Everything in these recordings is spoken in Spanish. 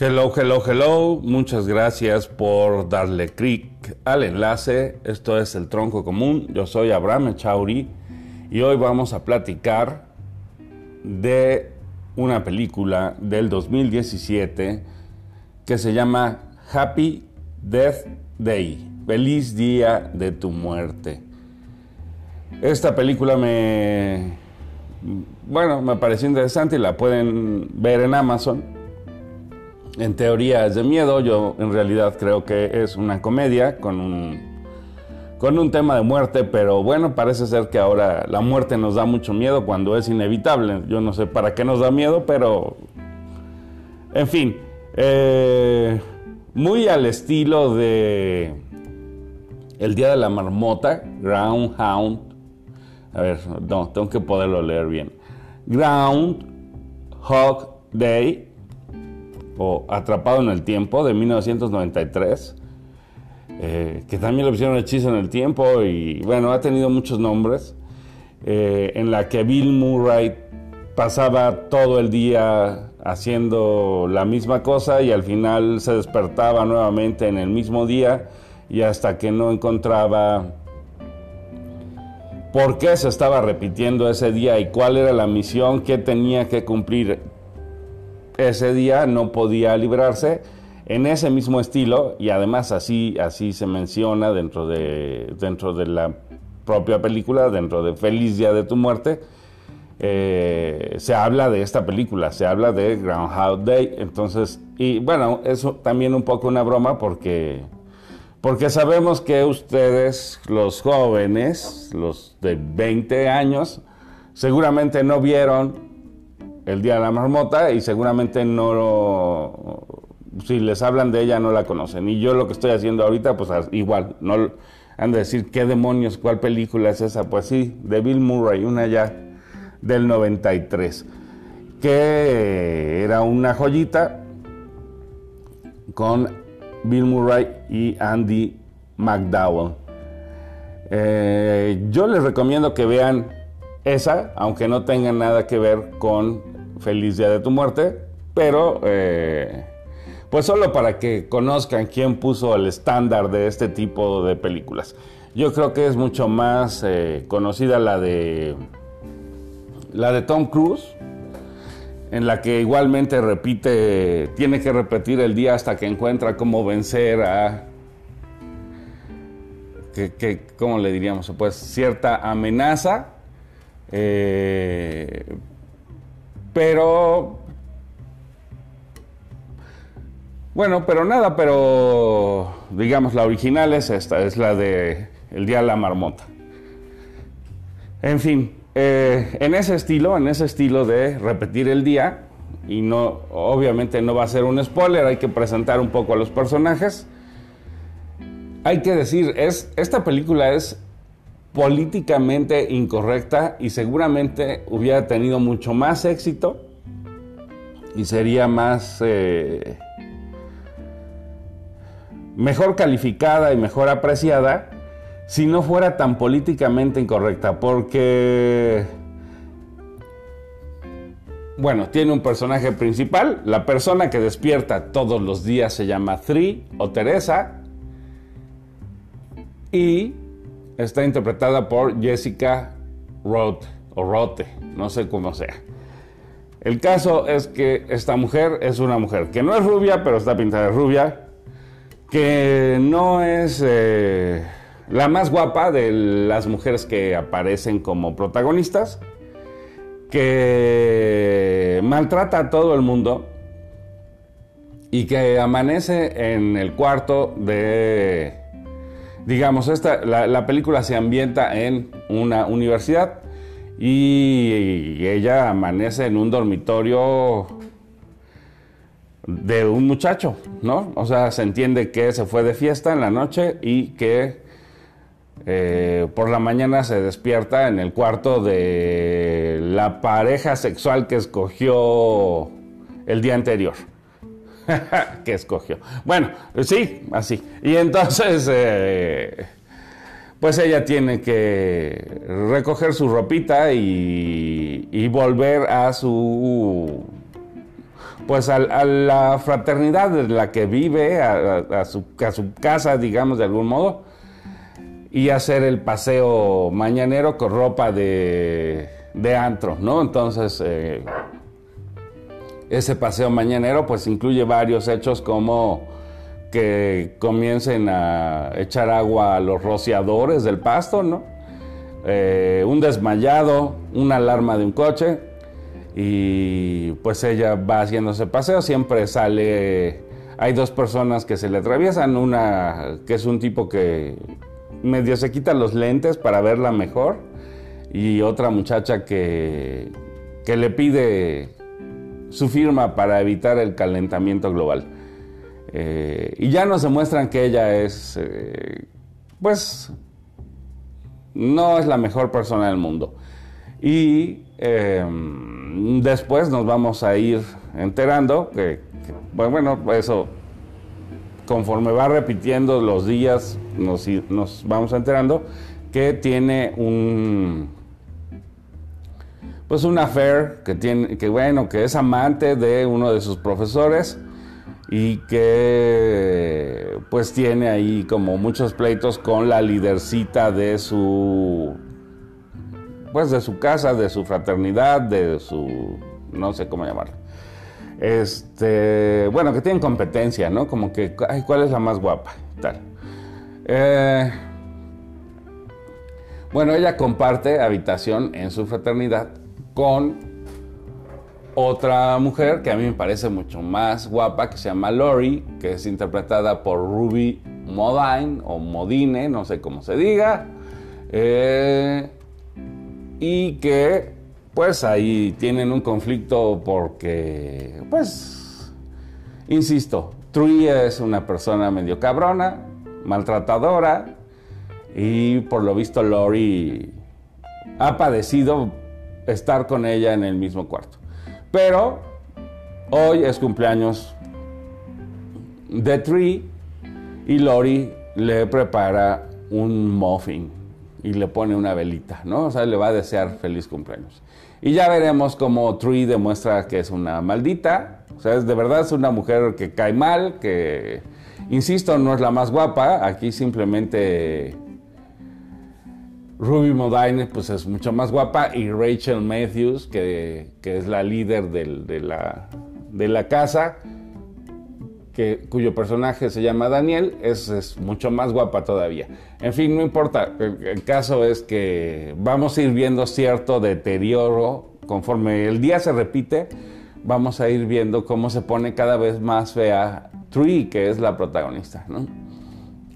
Hello, hello, hello. Muchas gracias por darle clic al enlace. Esto es El Tronco Común. Yo soy Abraham Echauri y hoy vamos a platicar de una película del 2017 que se llama Happy Death Day. Feliz día de tu muerte. Esta película me bueno, me pareció interesante y la pueden ver en Amazon en teoría es de miedo, yo en realidad creo que es una comedia con un, con un tema de muerte, pero bueno, parece ser que ahora la muerte nos da mucho miedo cuando es inevitable. Yo no sé para qué nos da miedo, pero en fin, eh, muy al estilo de El Día de la Marmota, Groundhound. A ver, no, tengo que poderlo leer bien. Ground Hog Day o Atrapado en el Tiempo de 1993, eh, que también lo pusieron Hechizo en el Tiempo y bueno, ha tenido muchos nombres, eh, en la que Bill Murray pasaba todo el día haciendo la misma cosa y al final se despertaba nuevamente en el mismo día y hasta que no encontraba por qué se estaba repitiendo ese día y cuál era la misión que tenía que cumplir ese día no podía librarse en ese mismo estilo y además así, así se menciona dentro de, dentro de la propia película, dentro de Feliz Día de tu Muerte, eh, se habla de esta película, se habla de Groundhog Day, entonces, y bueno, eso también un poco una broma porque, porque sabemos que ustedes, los jóvenes, los de 20 años, seguramente no vieron el Día de la Marmota y seguramente no lo, si les hablan de ella no la conocen. Y yo lo que estoy haciendo ahorita, pues igual, no han de decir qué demonios, cuál película es esa. Pues sí, de Bill Murray, una ya del 93, que era una joyita con Bill Murray y Andy McDowell. Eh, yo les recomiendo que vean esa, aunque no tenga nada que ver con feliz día de tu muerte, pero eh, pues solo para que conozcan quién puso el estándar de este tipo de películas. Yo creo que es mucho más eh, conocida la de la de Tom Cruise, en la que igualmente repite, tiene que repetir el día hasta que encuentra cómo vencer a que, ¿cómo le diríamos? Pues cierta amenaza. Eh, pero... Bueno, pero nada, pero digamos la original es esta, es la de El Día de la Marmota. En fin, eh, en ese estilo, en ese estilo de repetir el día, y no, obviamente no va a ser un spoiler, hay que presentar un poco a los personajes. Hay que decir, es, esta película es políticamente incorrecta y seguramente hubiera tenido mucho más éxito y sería más eh, mejor calificada y mejor apreciada si no fuera tan políticamente incorrecta porque bueno, tiene un personaje principal, la persona que despierta todos los días se llama Three o Teresa. Y está interpretada por Jessica Roth o Rote, no sé cómo sea. El caso es que esta mujer es una mujer que no es rubia, pero está pintada de rubia, que no es eh, la más guapa de las mujeres que aparecen como protagonistas, que maltrata a todo el mundo y que amanece en el cuarto de digamos, esta, la, película se ambienta en una universidad y, ella amanece en un dormitorio de un muchacho, ¿no? O sea, se entiende que se fue de fiesta en la noche y que eh, por la mañana se despierta en el cuarto de la pareja sexual que escogió el día anterior. que escogió. Bueno, sí, así. Y entonces, eh, pues ella tiene que recoger su ropita y, volver a su pues a, la fraternidad de la que vive, a, su, casa, digamos, de algún modo, y hacer el paseo mañanero con ropa de, de antro, ¿no? Entonces, eh, ese paseo mañanero pues incluye varios hechos como que comiencen a echar agua a los rociadores del pasto, ¿no? Eh, un desmayado, una alarma de un coche y pues ella va haciendo ese paseo, siempre sale, hay dos personas que se le atraviesan, una que es un tipo que medio se quita los lentes para verla mejor y otra muchacha que, que le pide su firma para evitar el calentamiento global. Eh, y ya nos demuestran que ella es, eh, pues, no es la mejor persona del mundo. Y em, después nos vamos a ir enterando que, bueno, eso, conforme va repitiendo los días, nos vamos enterando que tiene un, pues un affair que tiene, que bueno, que es amante de uno de sus profesores y que pues tiene ahí como muchos pleitos con la lidercita de su pues de su casa, de su fraternidad, de su no sé cómo llamarlo. Este, bueno, que tienen competencia, ¿no? Como que, ay, ¿cuál es la más guapa? Tal. Eh, bueno, ella comparte habitación en su fraternidad con otra mujer que a mí me parece mucho más guapa, que se llama Lori, que es interpretada por Ruby Modine o Modine, no sé cómo se diga. Eh, y que pues ahí tienen un conflicto porque, pues, insisto, Tree es una persona medio cabrona, maltratadora, y por lo visto Lori ha padecido estar con ella en el mismo cuarto. Pero hoy es cumpleaños de Tree y Lori le prepara un muffin y le pone una velita, ¿no? O sea, le va a desear feliz cumpleaños. Y ya veremos cómo Tree demuestra que es una maldita. O sea, es, de verdad es una mujer que cae mal, que, insisto, no es la más guapa. Aquí simplemente Ruby Modine pues es mucho más guapa y Rachel Matthews, que, es la líder de, la, de, la, casa, que, cuyo personaje se llama Daniel, es, mucho más guapa todavía. En fin, no importa, el, caso es que vamos a ir viendo cierto deterioro conforme el día se repite, vamos a ir viendo cómo se pone cada vez más fea Tree, que es la protagonista, ¿no?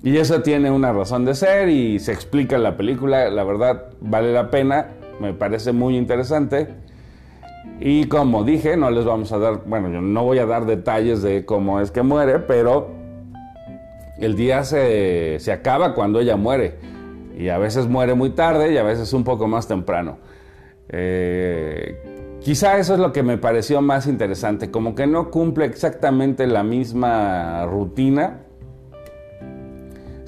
Y eso tiene una razón de ser y se explica en la película, la verdad vale la pena, me parece muy interesante. Y como dije, no les vamos a dar, bueno, yo no voy a dar detalles de cómo es que muere, pero el día se, acaba cuando ella muere. Y a veces muere muy tarde y a veces un poco más temprano. Eh, quizá eso es lo que me pareció más interesante, como que no cumple exactamente la misma rutina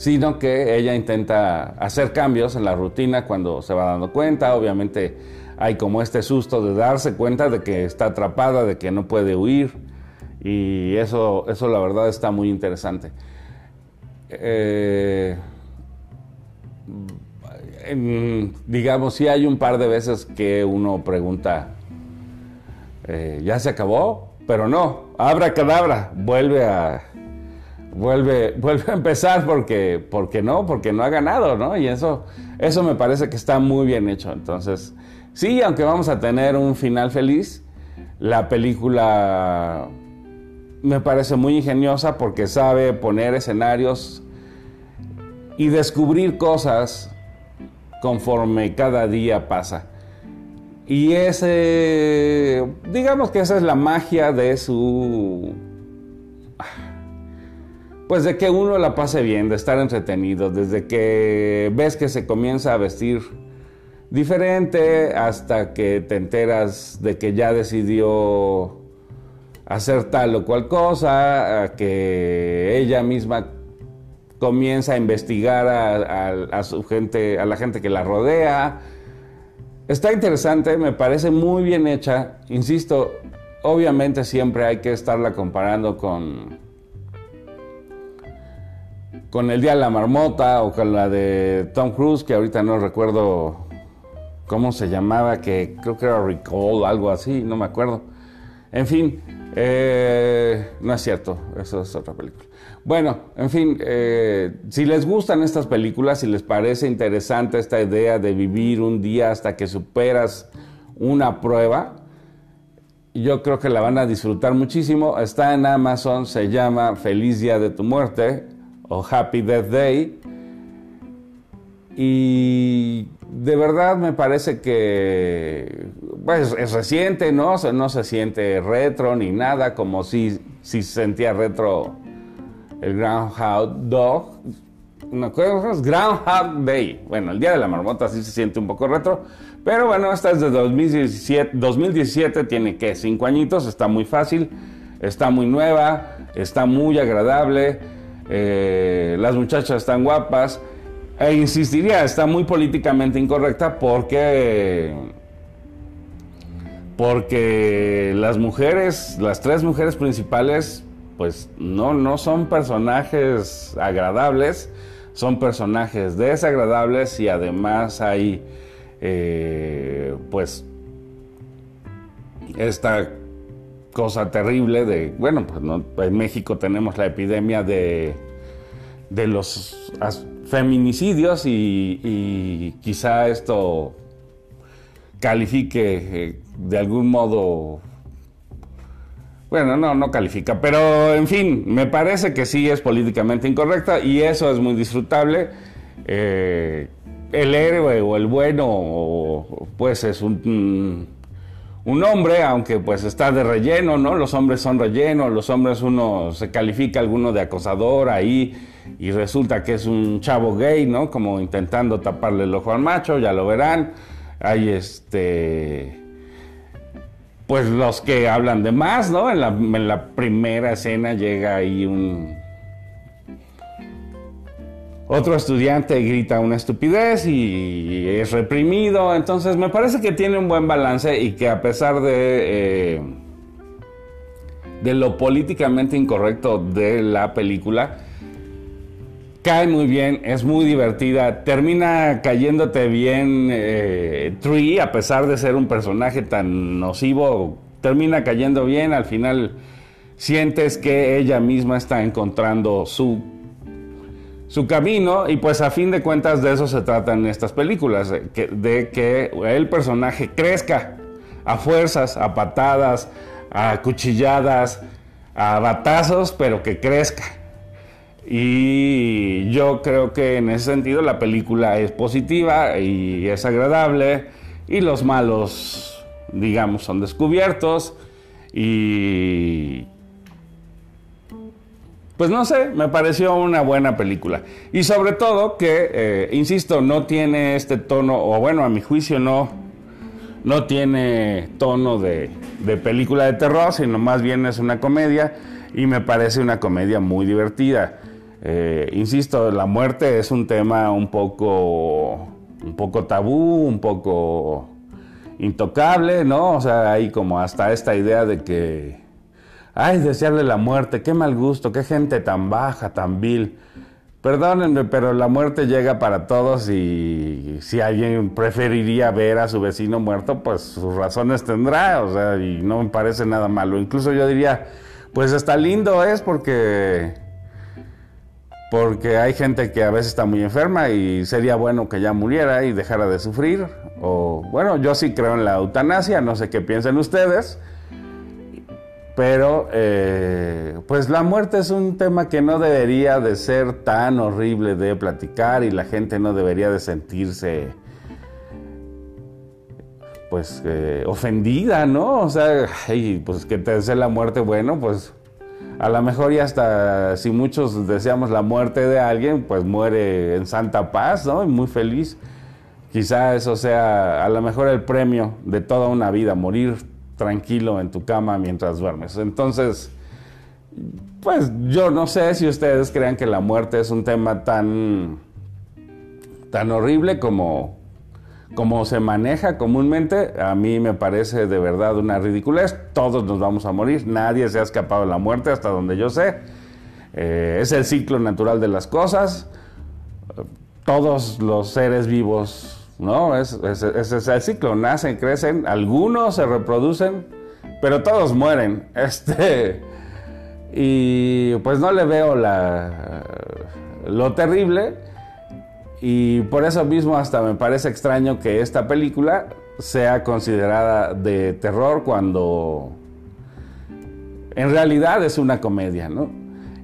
sino que ella intenta hacer cambios en la rutina cuando se va dando cuenta. Obviamente hay como este susto de darse cuenta de que está atrapada, de que no puede huir. Y eso, eso la verdad está muy interesante. Eh, digamos, sí hay un par de veces que uno pregunta, eh, ¿ya se acabó? Pero no, abra cadabra, vuelve a, vuelve, vuelve a empezar porque, porque no, porque no ha ganado, ¿no? Y eso, eso me parece que está muy bien hecho. Entonces, sí, aunque vamos a tener un final feliz, la película me parece muy ingeniosa porque sabe poner escenarios y descubrir cosas conforme cada día pasa. Y ese, digamos que esa es la magia de su pues de que uno la pase bien, de estar entretenido, desde que ves que se comienza a vestir diferente hasta que te enteras de que ya decidió hacer tal o cual cosa, que ella misma comienza a investigar a, su gente, a la gente que la rodea. Está interesante, me parece muy bien hecha. Insisto, obviamente siempre hay que estarla comparando con con el Día de la Marmota o con la de Tom Cruise, que ahorita no recuerdo cómo se llamaba, que creo que era Recall, algo así, no me acuerdo. En fin, eh, no es cierto, eso es otra película. Bueno, en fin, eh, si les gustan estas películas, si les parece interesante esta idea de vivir un día hasta que superas una prueba, yo creo que la van a disfrutar muchísimo. Está en Amazon, se llama Feliz Día de tu Muerte o Happy Death Day. Y de verdad me parece que pues, es reciente, ¿no? no se siente retro ni nada, como si, si sentía retro el Groundhog Dog. No, Groundhog Day. Bueno, el Día de la Marmota sí se siente un poco retro. Pero bueno, esta es de 2017, 2017 tiene que 5 añitos, está muy fácil, está muy nueva, está muy agradable, eh, las muchachas están guapas. E insistiría, está muy políticamente incorrecta porque porque las mujeres, las tres mujeres principales, pues no, no son personajes agradables, son personajes desagradables y además hay eh, pues esta cosa terrible de, bueno, pues en México tenemos la epidemia de, de los feminicidios y, quizá esto califique eh, de algún modo bueno, no, no califica, pero en fin, me parece que sí es políticamente incorrecta y eso es muy disfrutable. Eh, el héroe o el bueno, pues es un, un hombre, aunque pues está de relleno, ¿no? Los hombres son relleno, los hombres uno se califica alguno de acosador ahí y resulta que es un chavo gay, ¿no? Como intentando taparle el ojo al macho, ya lo verán. Hay este pues los que hablan de más, ¿no? En la, primera escena llega ahí un... Otro estudiante grita una estupidez y es reprimido, entonces me parece que tiene un buen balance y que a pesar de, eh, de lo políticamente incorrecto de la película, cae muy bien, es muy divertida, termina cayéndote bien eh, Tree, a pesar de ser un personaje tan nocivo, termina cayendo bien, al final sientes que ella misma está encontrando su, su camino y pues a fin de cuentas de eso se tratan estas películas, de que el personaje crezca a fuerzas, a patadas, a cuchilladas, a batazos, pero que crezca. Y yo creo que en ese sentido la película es positiva y es agradable y los malos, digamos, son descubiertos y... Pues no sé, me pareció una buena película. Y sobre todo que, eh, insisto, no tiene este tono, o bueno, a mi juicio no, no tiene tono de, de película de terror, sino más bien es una comedia y me parece una comedia muy divertida. Eh, insisto, la muerte es un tema un poco, un poco tabú, un poco intocable, ¿no? O sea, hay como hasta esta idea de que, ay, desearle la muerte, qué mal gusto, qué gente tan baja, tan vil. Perdónenme, pero la muerte llega para todos y si alguien preferiría ver a su vecino muerto, pues sus razones tendrá, o sea, y no me parece nada malo. Incluso yo diría, pues está lindo es porque porque hay gente que a veces está muy enferma y sería bueno que ya muriera y dejara de sufrir. O bueno, yo sí creo en la eutanasia, no sé qué piensen ustedes, pero eh, pues la muerte es un tema que no debería de ser tan horrible de platicar y la gente no debería de sentirse pues eh, ofendida, ¿no? O sea, pues que te desee la muerte, bueno, pues a lo mejor y hasta si muchos deseamos la muerte de alguien, pues muere en santa paz, ¿no? Y muy feliz. Quizá eso sea a lo mejor el premio de toda una vida, morir tranquilo en tu cama mientras duermes. Entonces, pues yo no sé si ustedes crean que la muerte es un tema tan, tan horrible como, como se maneja comúnmente, a mí me parece de verdad una ridiculez. Todos nos vamos a morir, nadie se ha escapado de la muerte hasta donde yo sé. Eh, es el ciclo natural de las cosas. Todos los seres vivos, ¿no? Es, es, el ciclo. Nacen, crecen, algunos se reproducen, pero todos mueren. Este. Y pues no le veo la, lo terrible. Y por eso mismo hasta me parece extraño que esta película sea considerada de terror cuando en realidad es una comedia, ¿no?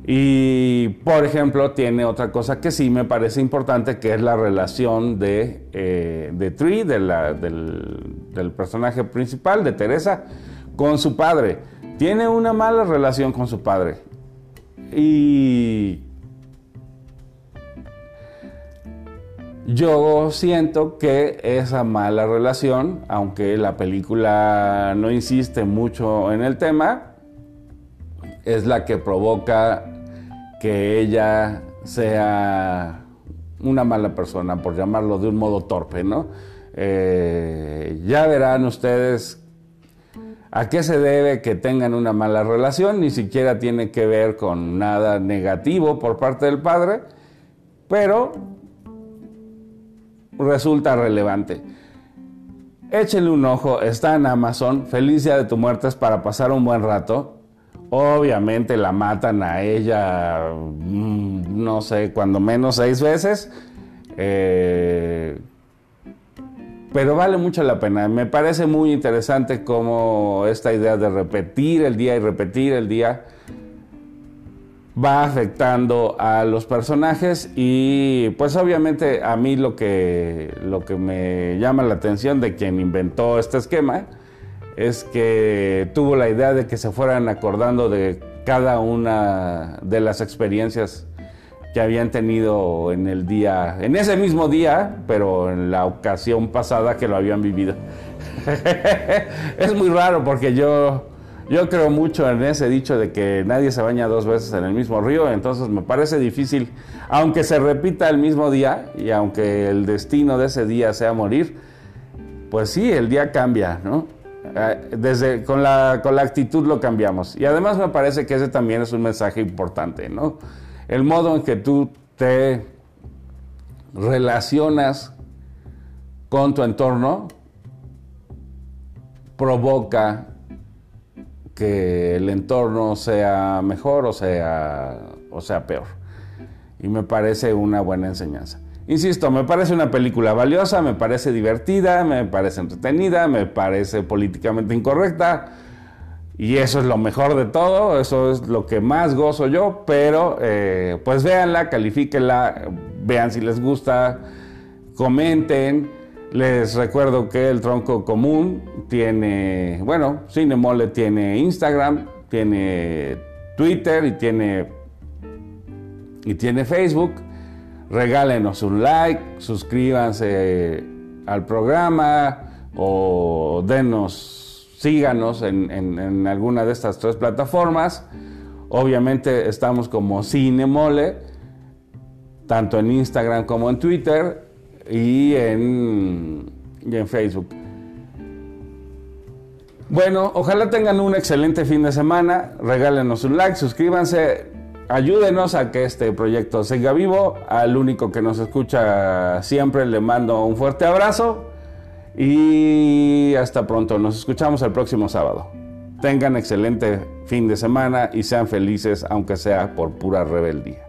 Y por ejemplo tiene otra cosa que sí me parece importante, que es la relación de, eh, de Tree, del, del personaje principal, de Teresa, con su padre. Tiene una mala relación con su padre. Y Yo siento que esa mala relación, aunque la película no insiste mucho en el tema, es la que provoca que ella sea una mala persona, por llamarlo de un modo torpe, ¿no? Eh, ya verán ustedes a qué se debe que tengan una mala relación, ni siquiera tiene que ver con nada negativo por parte del padre, pero resulta relevante. Échenle un ojo, está en Amazon. Feliz día de tu muerte es para pasar un buen rato. Obviamente la matan a ella, mm, no sé, cuando menos seis veces. Eh, pero vale mucho la pena. Me parece muy interesante como esta idea de repetir el día y repetir el día va afectando a los personajes y pues obviamente a mí lo que, lo que me llama la atención de quien inventó este esquema es que tuvo la idea de que se fueran acordando de cada una de las experiencias que habían tenido en el día, en ese mismo día, pero en la ocasión pasada que lo habían vivido. es muy raro porque yo yo creo mucho en ese dicho de que nadie se baña dos veces en el mismo río, entonces me parece difícil, aunque se repita el mismo día y aunque el destino de ese día sea morir, pues sí, el día cambia, ¿no? Eh, desde con la, con la actitud lo cambiamos. Y además me parece que ese también es un mensaje importante, ¿no? El modo en que tú te relacionas con tu entorno provoca que el entorno sea mejor o sea, o sea peor. Y me parece una buena enseñanza. Insisto, me parece una película valiosa, me parece divertida, me parece entretenida, me parece políticamente incorrecta. Y eso es lo mejor de todo, eso es lo que más gozo yo, pero eh, pues véanla, califíquenla, vean si les gusta, comenten. Les recuerdo que el tronco común tiene, bueno, Cinemole tiene Instagram, tiene Twitter y tiene, y tiene Facebook. Regálenos un like, suscríbanse al programa o denos, síganos en, en alguna de estas tres plataformas. Obviamente estamos como Cinemole, tanto en Instagram como en Twitter y en, en Facebook. Bueno, ojalá tengan un excelente fin de semana. Regálenos un like, suscríbanse, ayúdenos a que este proyecto siga vivo. Al único que nos escucha siempre le mando un fuerte abrazo y hasta pronto. Nos escuchamos el próximo sábado. Tengan excelente fin de semana y sean felices, aunque sea por pura rebeldía.